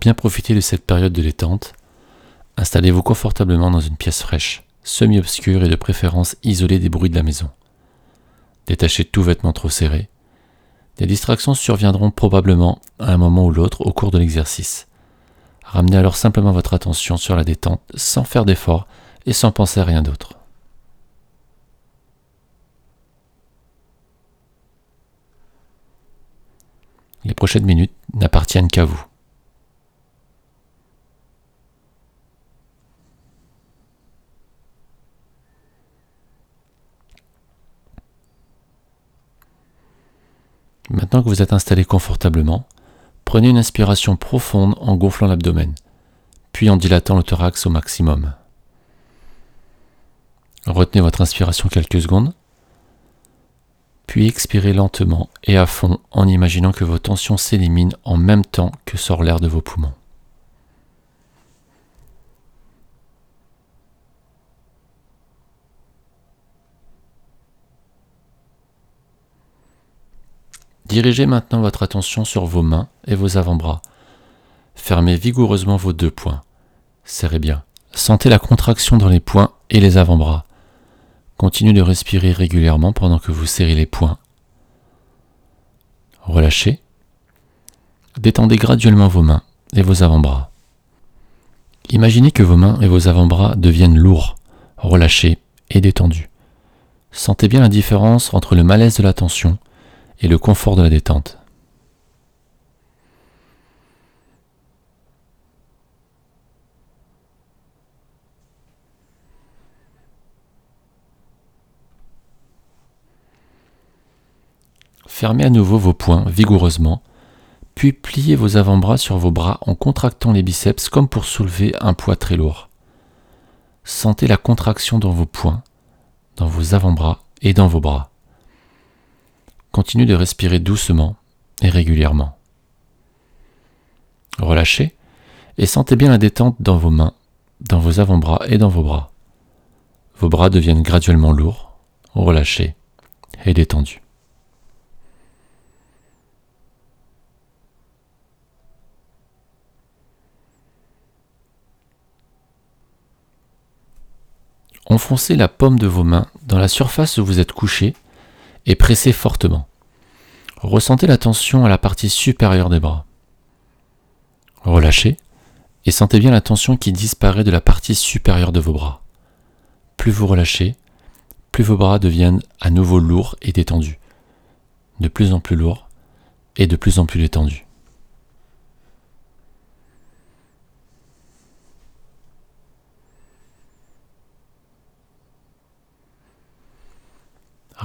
bien profiter de cette période de détente, installez-vous confortablement dans une pièce fraîche, semi-obscure et de préférence isolée des bruits de la maison. Détachez tout vêtement trop serré. Des distractions surviendront probablement à un moment ou l'autre au cours de l'exercice. Ramenez alors simplement votre attention sur la détente sans faire d'effort et sans penser à rien d'autre. Les prochaines minutes n'appartiennent qu'à vous. Maintenant que vous êtes installé confortablement, prenez une inspiration profonde en gonflant l'abdomen, puis en dilatant le thorax au maximum. Retenez votre inspiration quelques secondes, puis expirez lentement et à fond en imaginant que vos tensions s'éliminent en même temps que sort l'air de vos poumons. Dirigez maintenant votre attention sur vos mains et vos avant-bras. Fermez vigoureusement vos deux poings. Serrez bien. Sentez la contraction dans les poings et les avant-bras. Continuez de respirer régulièrement pendant que vous serrez les poings. Relâchez. Détendez graduellement vos mains et vos avant-bras. Imaginez que vos mains et vos avant-bras deviennent lourds, relâchés et détendus. Sentez bien la différence entre le malaise de la tension et le confort de la détente. Fermez à nouveau vos poings vigoureusement, puis pliez vos avant-bras sur vos bras en contractant les biceps comme pour soulever un poids très lourd. Sentez la contraction dans vos poings, dans vos avant-bras et dans vos bras. Continuez de respirer doucement et régulièrement. Relâchez et sentez bien la détente dans vos mains, dans vos avant-bras et dans vos bras. Vos bras deviennent graduellement lourds, relâchés et détendus. Enfoncez la paume de vos mains dans la surface où vous êtes couché et pressez fortement. Ressentez la tension à la partie supérieure des bras. Relâchez et sentez bien la tension qui disparaît de la partie supérieure de vos bras. Plus vous relâchez, plus vos bras deviennent à nouveau lourds et détendus. De plus en plus lourds et de plus en plus détendus.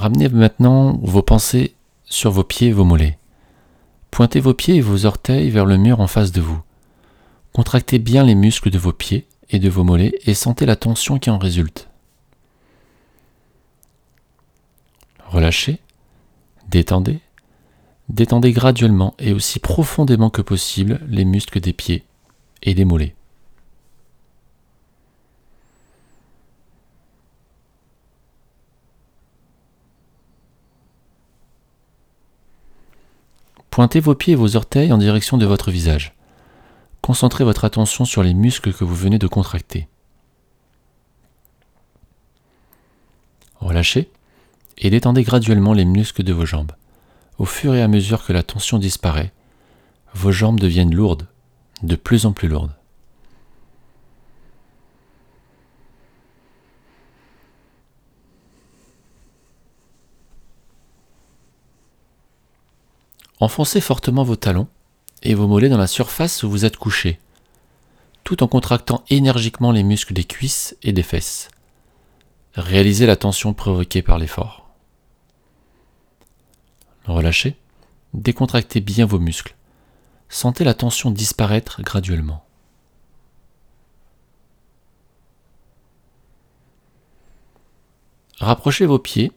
Ramenez maintenant vos pensées sur vos pieds et vos mollets. Pointez vos pieds et vos orteils vers le mur en face de vous. Contractez bien les muscles de vos pieds et de vos mollets et sentez la tension qui en résulte. Relâchez, détendez, détendez graduellement et aussi profondément que possible les muscles des pieds et des mollets. Pointez vos pieds et vos orteils en direction de votre visage. Concentrez votre attention sur les muscles que vous venez de contracter. Relâchez et détendez graduellement les muscles de vos jambes. Au fur et à mesure que la tension disparaît, vos jambes deviennent lourdes, de plus en plus lourdes. Enfoncez fortement vos talons et vos mollets dans la surface où vous êtes couché, tout en contractant énergiquement les muscles des cuisses et des fesses. Réalisez la tension provoquée par l'effort. Relâchez, décontractez bien vos muscles. Sentez la tension disparaître graduellement. Rapprochez vos pieds,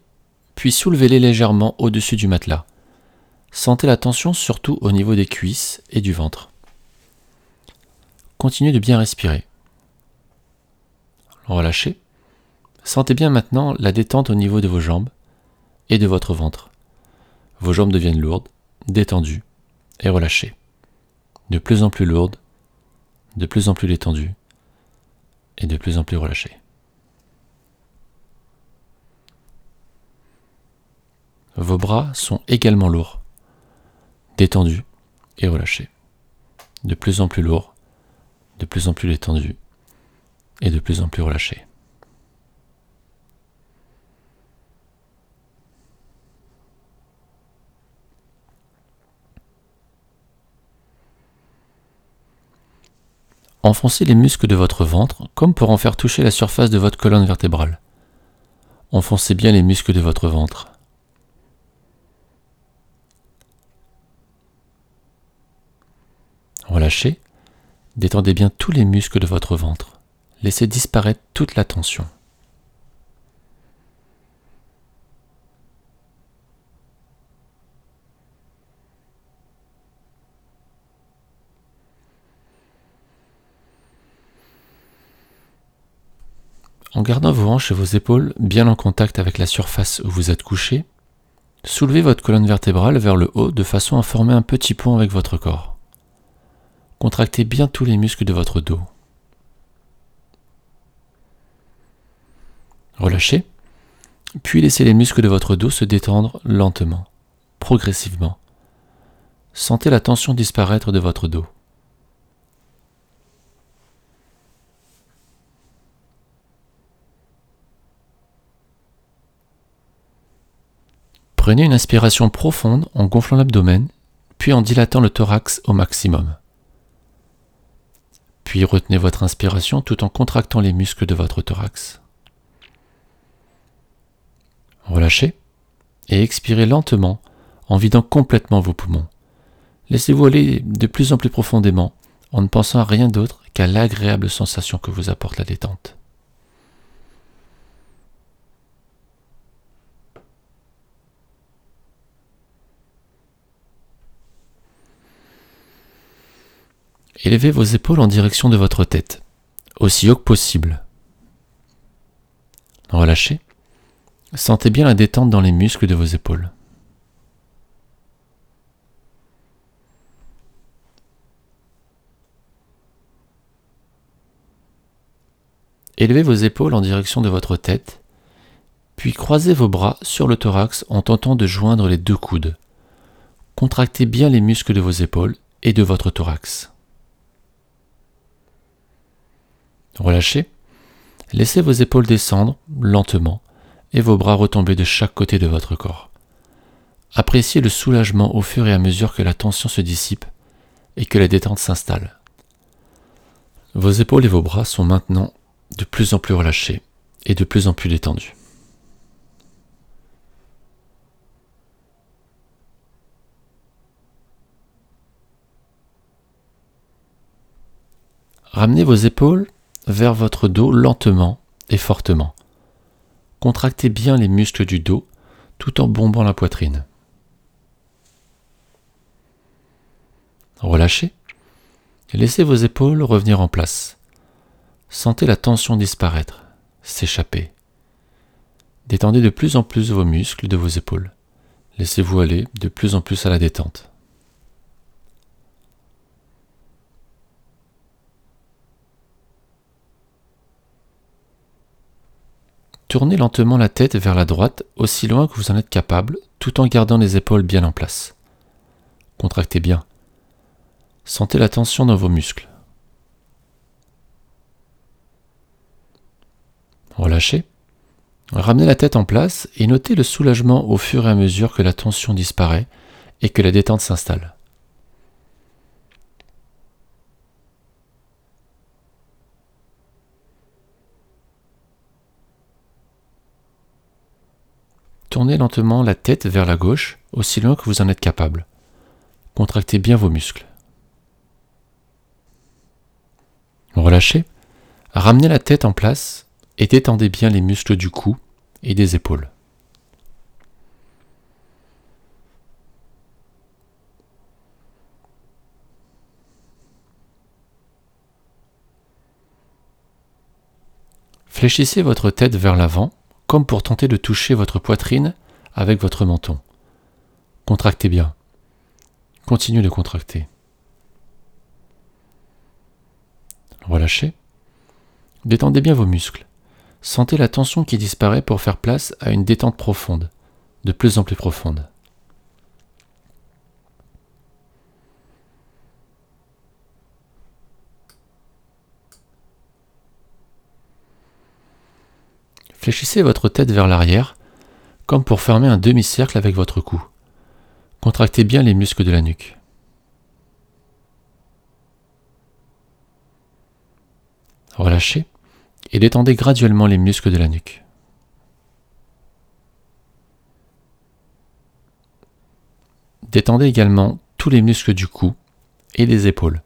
puis soulevez-les légèrement au-dessus du matelas. Sentez la tension surtout au niveau des cuisses et du ventre. Continuez de bien respirer. Relâchez. Sentez bien maintenant la détente au niveau de vos jambes et de votre ventre. Vos jambes deviennent lourdes, détendues et relâchées. De plus en plus lourdes de plus en plus détendu et de plus en plus relâché. Vos bras sont également lourds, détendus et relâchés. De plus en plus lourds, de plus en plus détendus et de plus en plus relâchés. Enfoncez les muscles de votre ventre comme pour en faire toucher la surface de votre colonne vertébrale. Enfoncez bien les muscles de votre ventre. Détendez bien tous les muscles de votre ventre. Laissez disparaître toute la tension. En gardant vos hanches et vos épaules bien en contact avec la surface où vous êtes couché, soulevez votre colonne vertébrale vers le haut de façon à former un petit pont avec votre corps. Contractez bien tous les muscles de votre dos. Relâchez, puis laissez les muscles de votre dos se détendre lentement, progressivement. Sentez la tension disparaître de votre dos. Prenez une inspiration profonde en gonflant l'abdomen, puis en dilatant le thorax au maximum. Puis retenez votre inspiration tout en contractant les muscles de votre thorax. Relâchez et expirez lentement en vidant complètement vos poumons. Laissez-vous aller de plus en plus profondément en ne pensant à rien d'autre qu'à l'agréable sensation que vous apporte la détente. Élevez vos épaules en direction de votre tête, aussi haut que possible. Relâchez. Sentez bien la détente dans les muscles de vos épaules. Élevez vos épaules en direction de votre tête, puis croisez vos bras sur le thorax en tentant de joindre les deux coudes. Contractez bien les muscles de vos épaules et de votre thorax. Relâchez. Laissez vos épaules descendre lentement et vos bras retomber de chaque côté de votre corps. Appréciez le soulagement au fur et à mesure que la tension se dissipe et que la détente s'installe. Vos épaules et vos bras sont maintenant de plus en plus relâchés et de plus en plus détendus. Ramenez vos épaules vers votre dos lentement et fortement. Contractez bien les muscles du dos tout en bombant la poitrine. Relâchez. Laissez vos épaules revenir en place. Sentez la tension disparaître, s'échapper. Détendez de plus en plus vos muscles de vos épaules. Laissez-vous aller de plus en plus à la détente. Tournez lentement la tête vers la droite aussi loin que vous en êtes capable, tout en gardant les épaules bien en place. Contractez bien. Sentez la tension dans vos muscles. Relâchez. Ramenez la tête en place et notez le soulagement au fur et à mesure que la tension disparaît et que la détente s'installe. Tournez lentement la tête vers la gauche, aussi loin que vous en êtes capable. Contractez bien vos muscles. Relâchez. Ramenez la tête en place et détendez bien les muscles du cou et des épaules. Fléchissez votre tête vers l'avant comme pour tenter de toucher votre poitrine avec votre menton. Contractez bien. Continuez de contracter. Relâchez. Détendez bien vos muscles. Sentez la tension qui disparaît pour faire place à une détente profonde, de plus en plus profonde. Fléchissez votre tête vers l'arrière, comme pour fermer un demi-cercle avec votre cou. Contractez bien les muscles de la nuque. Relâchez et détendez graduellement les muscles de la nuque. Détendez également tous les muscles du cou et des épaules.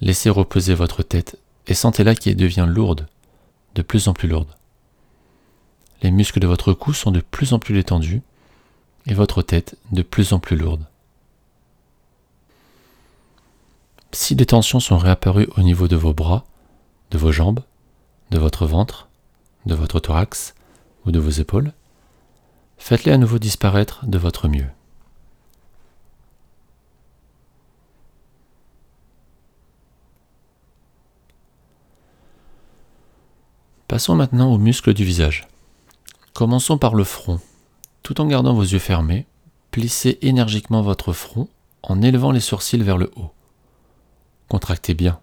Laissez reposer votre tête et sentez-la qui devient lourde, de plus en plus lourde. Les muscles de votre cou sont de plus en plus détendus et votre tête de plus en plus lourde. Si des tensions sont réapparues au niveau de vos bras, de vos jambes, de votre ventre, de votre thorax ou de vos épaules, faites-les à nouveau disparaître de votre mieux. Passons maintenant aux muscles du visage. Commençons par le front. Tout en gardant vos yeux fermés, plissez énergiquement votre front en élevant les sourcils vers le haut. Contractez bien.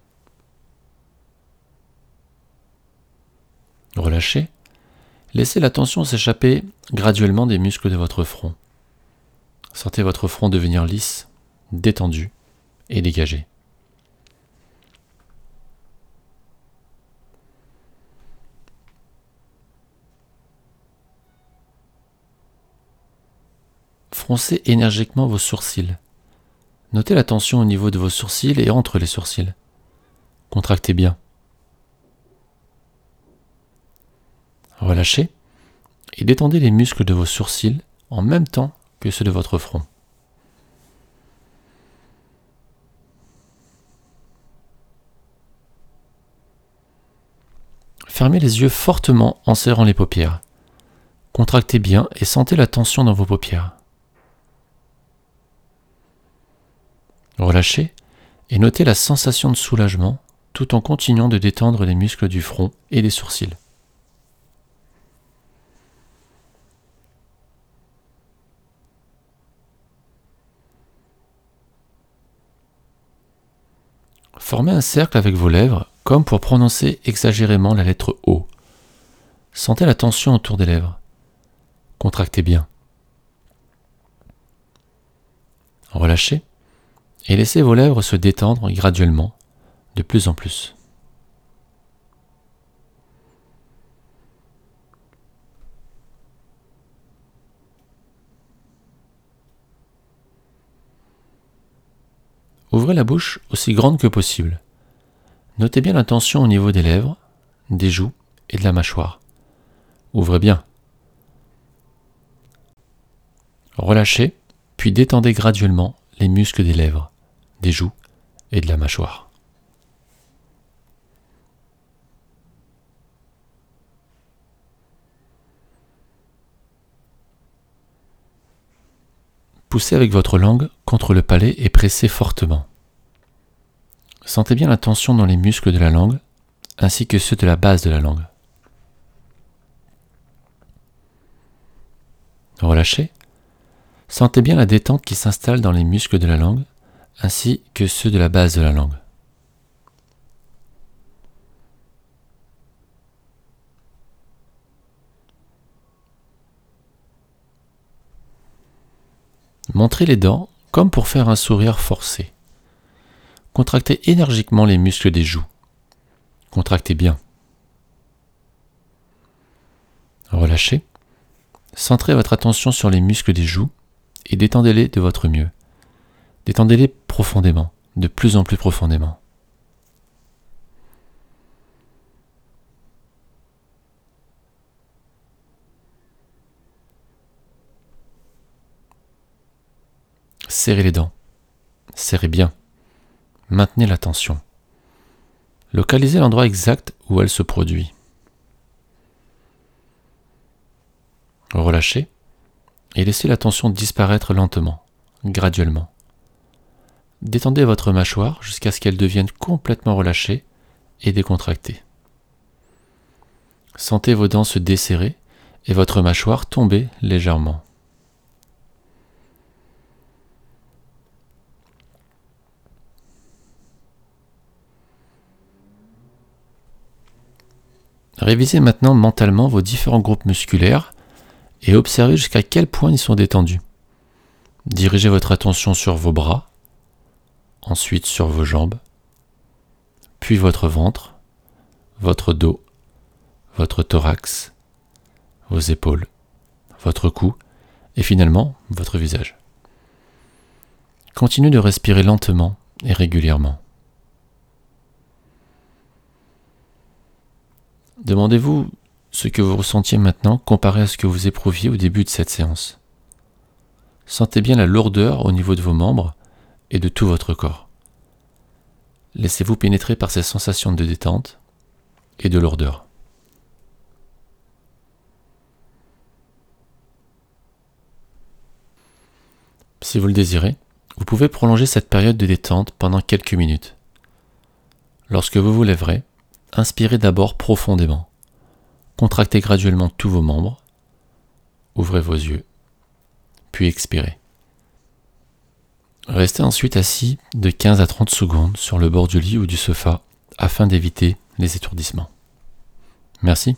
Relâchez. Laissez la tension s'échapper graduellement des muscles de votre front. Sentez votre front devenir lisse, détendu et dégagé. Froncez énergiquement vos sourcils. Notez la tension au niveau de vos sourcils et entre les sourcils. Contractez bien. Relâchez et détendez les muscles de vos sourcils en même temps que ceux de votre front. Fermez les yeux fortement en serrant les paupières. Contractez bien et sentez la tension dans vos paupières. Relâchez et notez la sensation de soulagement tout en continuant de détendre les muscles du front et des sourcils. Formez un cercle avec vos lèvres comme pour prononcer exagérément la lettre O. Sentez la tension autour des lèvres. Contractez bien. Relâchez et laissez vos lèvres se détendre graduellement, de plus en plus. Ouvrez la bouche aussi grande que possible. Notez bien la tension au niveau des lèvres, des joues et de la mâchoire. Ouvrez bien. Relâchez, puis détendez graduellement les muscles des lèvres des joues et de la mâchoire. Poussez avec votre langue contre le palais et pressez fortement. Sentez bien la tension dans les muscles de la langue ainsi que ceux de la base de la langue. Relâchez. Sentez bien la détente qui s'installe dans les muscles de la langue ainsi que ceux de la base de la langue. Montrez les dents comme pour faire un sourire forcé. Contractez énergiquement les muscles des joues. Contractez bien. Relâchez. Centrez votre attention sur les muscles des joues et détendez-les de votre mieux. Détendez-les profondément, de plus en plus profondément. Serrez les dents. Serrez bien. Maintenez la tension. Localisez l'endroit exact où elle se produit. Relâchez et laissez la tension disparaître lentement, graduellement. Détendez votre mâchoire jusqu'à ce qu'elle devienne complètement relâchée et décontracter. Sentez vos dents se desserrer et votre mâchoire tomber légèrement. Révisez maintenant mentalement vos différents groupes musculaires et observez jusqu'à quel point ils sont détendus. Dirigez votre attention sur vos bras, ensuite sur vos jambes, puis votre ventre, votre dos, votre thorax, vos épaules, votre cou et finalement votre visage. Continuez de respirer lentement et régulièrement. Demandez-vous ce que vous ressentiez maintenant comparé à ce que vous éprouviez au début de cette séance. Sentez bien la lourdeur au niveau de vos membres et de tout votre corps. Laissez-vous pénétrer par ces sensations de détente et de lourdeur. Si vous le désirez, vous pouvez prolonger cette période de détente pendant quelques minutes. Lorsque vous vous lèverez, inspirez d'abord profondément. Contractez graduellement tous vos membres. Ouvrez vos yeux. Puis expirez. Restez ensuite assis de 15 à 30 secondes sur le bord du lit ou du sofa afin d'éviter les étourdissements. Merci.